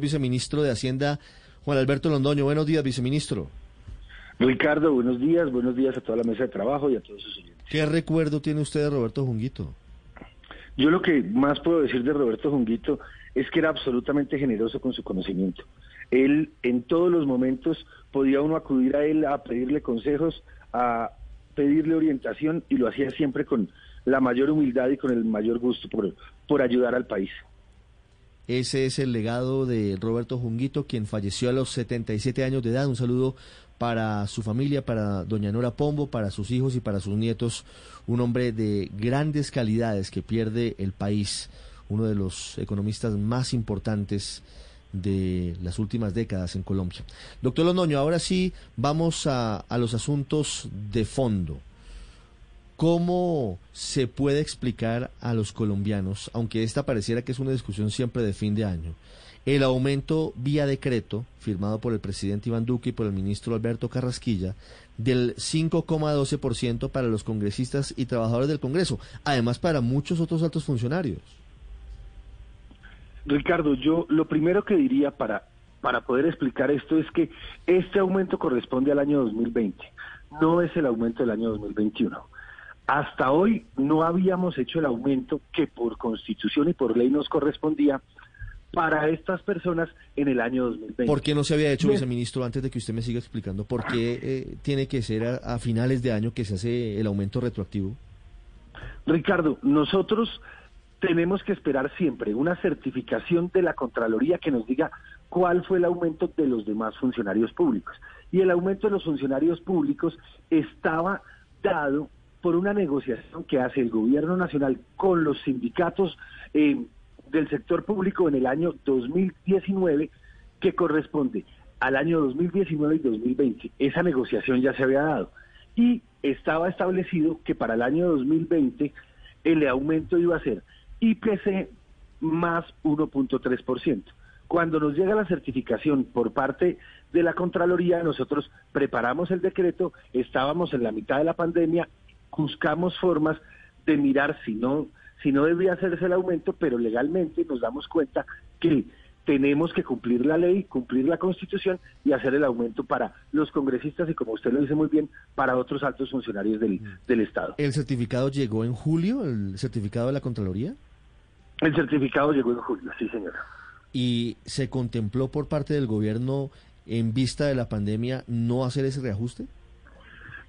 viceministro de Hacienda, Juan Alberto Londoño. Buenos días, viceministro. Ricardo, buenos días, buenos días a toda la mesa de trabajo y a todos sus oyentes. ¿Qué recuerdo tiene usted de Roberto Junguito? Yo lo que más puedo decir de Roberto Junguito es que era absolutamente generoso con su conocimiento. Él en todos los momentos podía uno acudir a él a pedirle consejos, a pedirle orientación y lo hacía siempre con la mayor humildad y con el mayor gusto por, por ayudar al país. Ese es el legado de Roberto Junguito, quien falleció a los 77 años de edad. Un saludo para su familia, para doña Nora Pombo, para sus hijos y para sus nietos. Un hombre de grandes calidades que pierde el país, uno de los economistas más importantes de las últimas décadas en Colombia. Doctor Londoño, ahora sí vamos a, a los asuntos de fondo. ¿Cómo se puede explicar a los colombianos, aunque esta pareciera que es una discusión siempre de fin de año, el aumento vía decreto, firmado por el presidente Iván Duque y por el ministro Alberto Carrasquilla, del 5,12% para los congresistas y trabajadores del Congreso, además para muchos otros altos funcionarios? Ricardo, yo lo primero que diría para, para poder explicar esto es que este aumento corresponde al año 2020, no es el aumento del año 2021. Hasta hoy no habíamos hecho el aumento que por constitución y por ley nos correspondía para estas personas en el año 2020. ¿Por qué no se había hecho, viceministro, antes de que usted me siga explicando, por qué eh, tiene que ser a, a, finales de año que se hace el aumento retroactivo? Ricardo, nosotros tenemos que esperar siempre una certificación de la Contraloría que nos diga cuál fue el aumento de los demás funcionarios públicos. Y el aumento de los funcionarios públicos estaba dado por una negociación que hace el gobierno nacional con los sindicatos eh, del sector público en el año 2019 que corresponde al año 2019 y 2020. Esa negociación ya se había dado y estaba establecido que para el año 2020 el aumento iba a ser IPC más 1.3%. Cuando nos llega la certificación por parte de la Contraloría, nosotros preparamos el decreto, estábamos en la mitad de la pandemia buscamos formas de mirar si no, si no debía hacerse el aumento, pero legalmente nos damos cuenta que tenemos que cumplir la ley, cumplir la constitución y hacer el aumento para los congresistas y, como usted lo dice muy bien, para otros altos funcionarios del, mm. del Estado. ¿El certificado llegó en julio, el certificado de la Contraloría? El certificado llegó en julio, sí, señora. ¿Y se contempló por parte del gobierno, en vista de la pandemia, no hacer ese reajuste?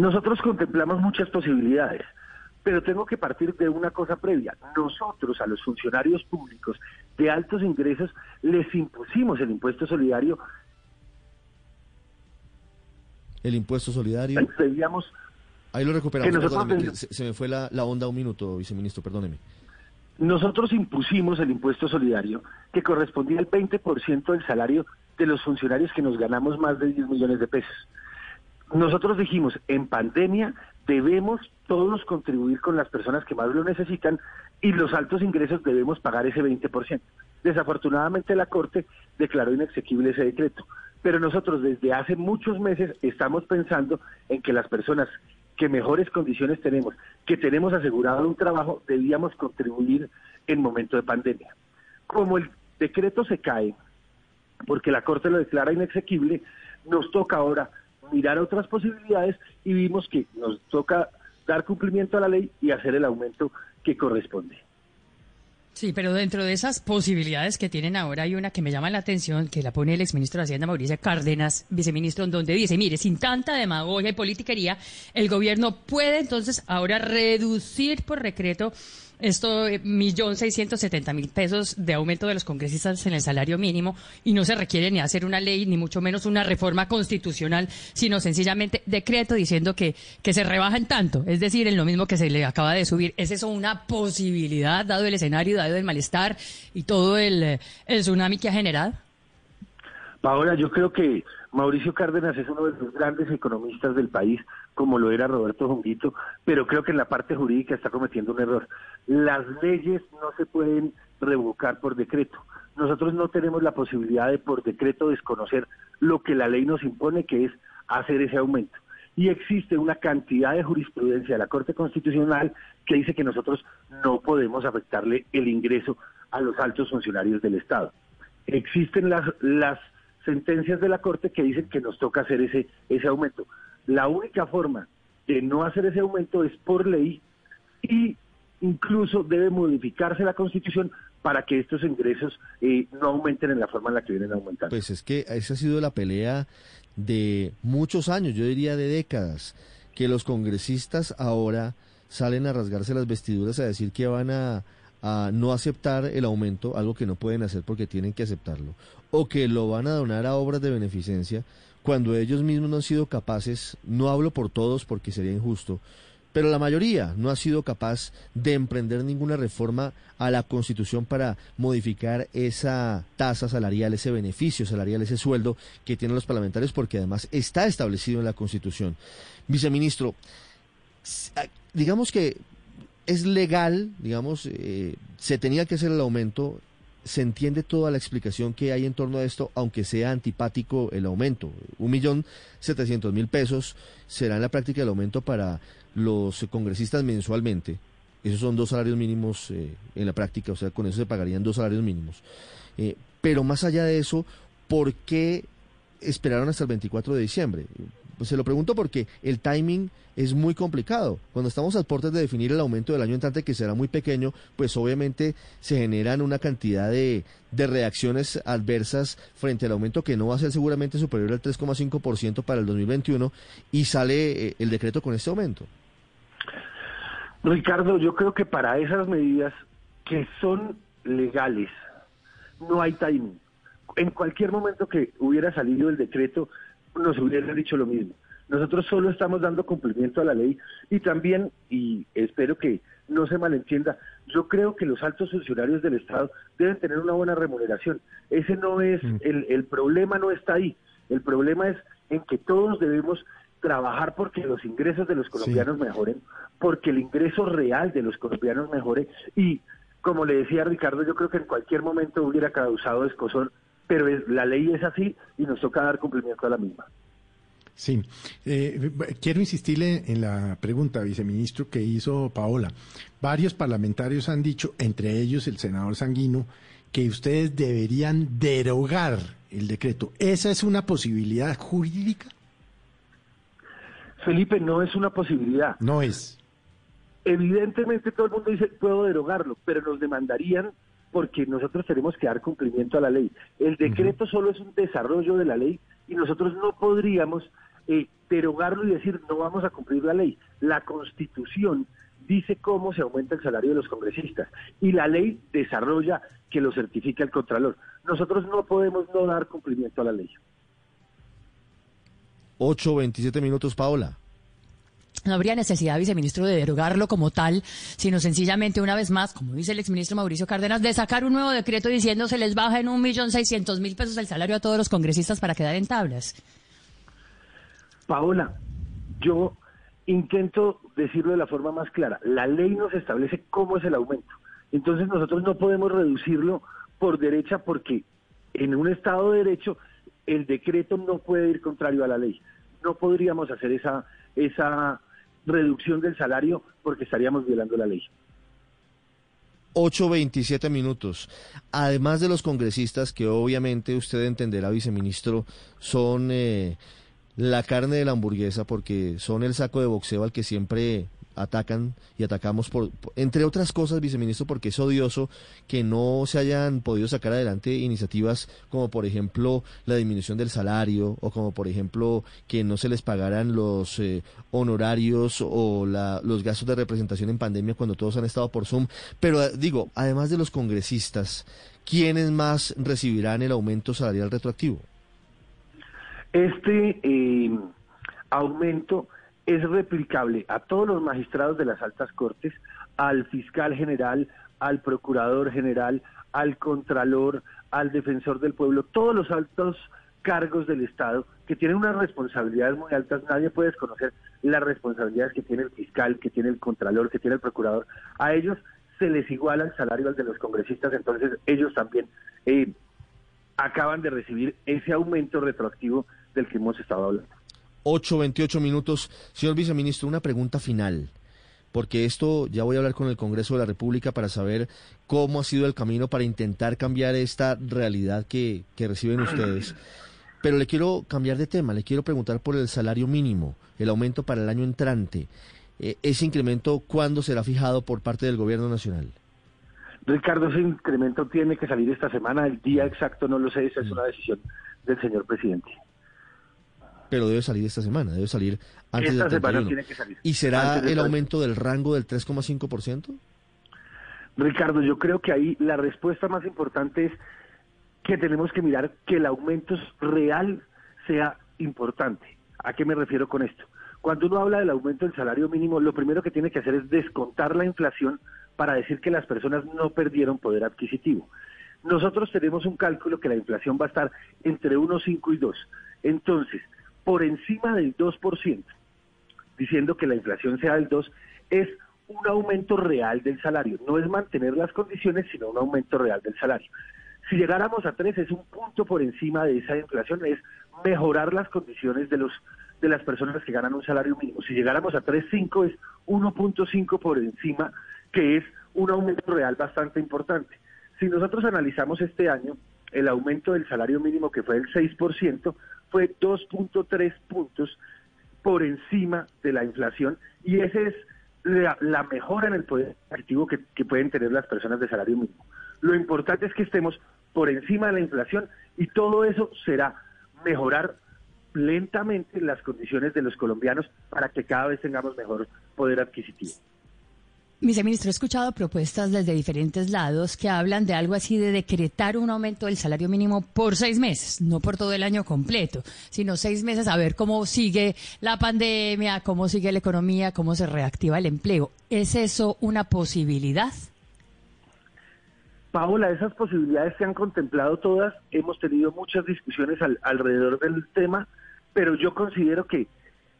Nosotros contemplamos muchas posibilidades, pero tengo que partir de una cosa previa. Nosotros a los funcionarios públicos de altos ingresos les impusimos el impuesto solidario. El impuesto solidario. Pedíamos Ahí lo recuperamos. se, me fue la, la onda un minuto, viceministro, perdóneme. Nosotros impusimos el impuesto solidario que correspondía al 20% del salario de los funcionarios que nos ganamos más de 10 millones de pesos. Nosotros dijimos, en pandemia debemos todos contribuir con las personas que más lo necesitan y los altos ingresos debemos pagar ese 20%. Desafortunadamente la Corte declaró inexequible ese decreto, pero nosotros desde hace muchos meses estamos pensando en que las personas que mejores condiciones tenemos, que tenemos asegurado un trabajo, debíamos contribuir en momento de pandemia. Como el decreto se cae, porque la Corte lo declara inexequible, nos toca ahora mirar otras posibilidades y vimos que nos toca dar cumplimiento a la ley y hacer el aumento que corresponde. Sí, pero dentro de esas posibilidades que tienen ahora hay una que me llama la atención, que la pone el exministro de Hacienda Mauricio Cárdenas, viceministro, en donde dice, mire, sin tanta demagogia y politiquería, el gobierno puede entonces ahora reducir por decreto esto, eh, millón seiscientos setenta mil pesos de aumento de los congresistas en el salario mínimo y no se requiere ni hacer una ley, ni mucho menos una reforma constitucional, sino sencillamente decreto diciendo que, que se rebajan tanto, es decir, en lo mismo que se le acaba de subir. ¿Es eso una posibilidad, dado el escenario, dado el malestar y todo el, el tsunami que ha generado? Paola, yo creo que Mauricio Cárdenas es uno de los grandes economistas del país, como lo era Roberto Jonguito, pero creo que en la parte jurídica está cometiendo un error. Las leyes no se pueden revocar por decreto. Nosotros no tenemos la posibilidad de por decreto desconocer lo que la ley nos impone, que es hacer ese aumento. Y existe una cantidad de jurisprudencia de la Corte Constitucional que dice que nosotros no podemos afectarle el ingreso a los altos funcionarios del Estado. existen las, las sentencias de la Corte que dicen que nos toca hacer ese, ese aumento. La única forma de no hacer ese aumento es por ley y incluso debe modificarse la Constitución para que estos ingresos eh, no aumenten en la forma en la que vienen aumentando. Pues es que esa ha sido la pelea de muchos años, yo diría de décadas, que los congresistas ahora salen a rasgarse las vestiduras a decir que van a, a no aceptar el aumento, algo que no pueden hacer porque tienen que aceptarlo, o que lo van a donar a obras de beneficencia cuando ellos mismos no han sido capaces, no hablo por todos porque sería injusto, pero la mayoría no ha sido capaz de emprender ninguna reforma a la Constitución para modificar esa tasa salarial, ese beneficio salarial, ese sueldo que tienen los parlamentarios, porque además está establecido en la Constitución. Viceministro, ah, digamos que es legal, digamos, eh, se tenía que hacer el aumento, se entiende toda la explicación que hay en torno a esto, aunque sea antipático el aumento. Un millón setecientos mil pesos será en la práctica el aumento para los congresistas mensualmente. Esos son dos salarios mínimos eh, en la práctica, o sea, con eso se pagarían dos salarios mínimos. Eh, pero más allá de eso, ¿por qué esperaron hasta el 24 de diciembre? Pues se lo pregunto porque el timing es muy complicado. Cuando estamos a puertas de definir el aumento del año entrante, que será muy pequeño, pues obviamente se generan una cantidad de, de reacciones adversas frente al aumento que no va a ser seguramente superior al 3,5% para el 2021 y sale eh, el decreto con este aumento. Ricardo, yo creo que para esas medidas que son legales, no hay timing. En cualquier momento que hubiera salido el decreto, nos hubieran dicho lo mismo. Nosotros solo estamos dando cumplimiento a la ley y también, y espero que no se malentienda, yo creo que los altos funcionarios del Estado deben tener una buena remuneración. Ese no es, mm. el, el problema no está ahí. El problema es en que todos debemos trabajar porque los ingresos de los colombianos mejoren, porque el ingreso real de los colombianos mejore y como le decía Ricardo, yo creo que en cualquier momento hubiera causado escosor pero la ley es así y nos toca dar cumplimiento a la misma. Sí, eh, quiero insistirle en la pregunta, viceministro, que hizo Paola. Varios parlamentarios han dicho, entre ellos el senador Sanguino, que ustedes deberían derogar el decreto. ¿Esa es una posibilidad jurídica? Felipe, no es una posibilidad. No es. Evidentemente todo el mundo dice, puedo derogarlo, pero nos demandarían porque nosotros tenemos que dar cumplimiento a la ley. El decreto solo es un desarrollo de la ley y nosotros no podríamos eh, derogarlo y decir no vamos a cumplir la ley. La constitución dice cómo se aumenta el salario de los congresistas y la ley desarrolla que lo certifica el Contralor. Nosotros no podemos no dar cumplimiento a la ley. 8, 27 minutos, Paola. No habría necesidad, viceministro, de derogarlo como tal, sino sencillamente, una vez más, como dice el exministro Mauricio Cárdenas, de sacar un nuevo decreto diciendo se les baja en un millón seiscientos mil pesos el salario a todos los congresistas para quedar en tablas. Paola, yo intento decirlo de la forma más clara. La ley nos establece cómo es el aumento. Entonces nosotros no podemos reducirlo por derecha porque en un Estado de Derecho el decreto no puede ir contrario a la ley. No podríamos hacer esa, esa reducción del salario porque estaríamos violando la ley. 8.27 minutos. Además de los congresistas, que obviamente usted entenderá, viceministro, son eh, la carne de la hamburguesa porque son el saco de boxeo al que siempre atacan y atacamos por, entre otras cosas, viceministro, porque es odioso que no se hayan podido sacar adelante iniciativas como por ejemplo la disminución del salario o como por ejemplo que no se les pagaran los eh, honorarios o los gastos de representación en pandemia cuando todos han estado por Zoom. Pero eh, digo, además de los congresistas, ¿quiénes más recibirán el aumento salarial retroactivo? Este eh, aumento es replicable a todos los magistrados de las altas cortes, al fiscal general, al procurador general, al contralor, al defensor del pueblo, todos los altos cargos del Estado que tienen unas responsabilidades muy altas, nadie puede desconocer las responsabilidades que tiene el fiscal, que tiene el contralor, que tiene el procurador, a ellos se les iguala el salario al de los congresistas, entonces ellos también eh, acaban de recibir ese aumento retroactivo del que hemos estado hablando. 8.28 minutos. Señor viceministro, una pregunta final. porque esto ya voy a hablar con el Congreso de la República para saber cómo ha sido el camino para intentar cambiar esta realidad que, que reciben ustedes. Pero le quiero cambiar de tema, le quiero preguntar por el salario mínimo, el aumento para el año entrante. Eh, ¿Ese incremento cuándo será fijado por parte del Gobierno Nacional? Ricardo, ese incremento tiene que salir esta semana, el día exacto no lo sé, esa es mm. una decisión del señor presidente. Pero debe salir esta semana, debe salir antes esta del semana tiene que salir. ¿Y será el aumento del rango del 3,5%? Ricardo, yo creo que ahí la respuesta más importante es que tenemos que mirar que el aumento real sea importante. ¿A qué me refiero con esto? Cuando uno habla del aumento del salario mínimo, lo primero que tiene que hacer es descontar la inflación para decir que las personas no perdieron poder adquisitivo. Nosotros tenemos un cálculo que la inflación va a estar entre 1,5 y 2. Entonces, por encima del 2%, diciendo que la inflación sea del 2, es un aumento real del salario. No es mantener las condiciones, sino un aumento real del salario. Si llegáramos a 3 es un punto por encima de esa inflación, es mejorar las condiciones de los de las personas que ganan un salario mínimo. Si llegáramos a 3.5 es 1.5 por encima, que es un aumento real bastante importante. Si nosotros analizamos este año, el aumento del salario mínimo que fue el 6% fue 2.3 puntos por encima de la inflación y esa es la, mejora en el poder activo que, que pueden tener las personas de salario mínimo. Lo importante es que estemos por encima de la inflación y todo eso será mejorar lentamente las condiciones de los colombianos para que cada vez tengamos mejor poder adquisitivo. Viceministro, he escuchado propuestas desde diferentes lados que hablan de algo así de decretar un aumento del salario mínimo por seis meses, no por todo el año completo, sino seis meses a ver cómo sigue la pandemia, cómo sigue la economía, cómo se reactiva el empleo. ¿Es eso una posibilidad? Paola, esas posibilidades se han contemplado todas, hemos tenido muchas discusiones alrededor del tema, pero yo considero que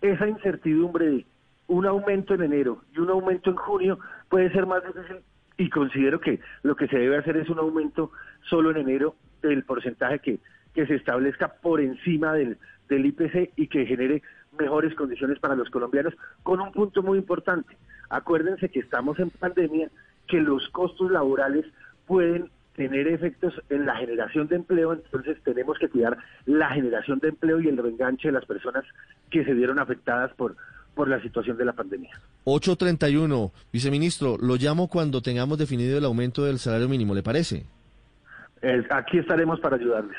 esa incertidumbre de un aumento en enero y un aumento en junio puede ser más difícil y considero que lo que se debe hacer es un aumento solo en enero del porcentaje que, que se establezca por encima del, del IPC y que genere mejores condiciones para los colombianos, con un punto muy importante. Acuérdense que estamos en pandemia, que los costos laborales pueden tener efectos en la generación de empleo, entonces tenemos que cuidar la generación de empleo y el reenganche de las personas que se vieron afectadas por, por la situación de la pandemia. 831, viceministro, lo llamo cuando tengamos definido el aumento del salario mínimo, ¿le parece? aquí estaremos para ayudarles.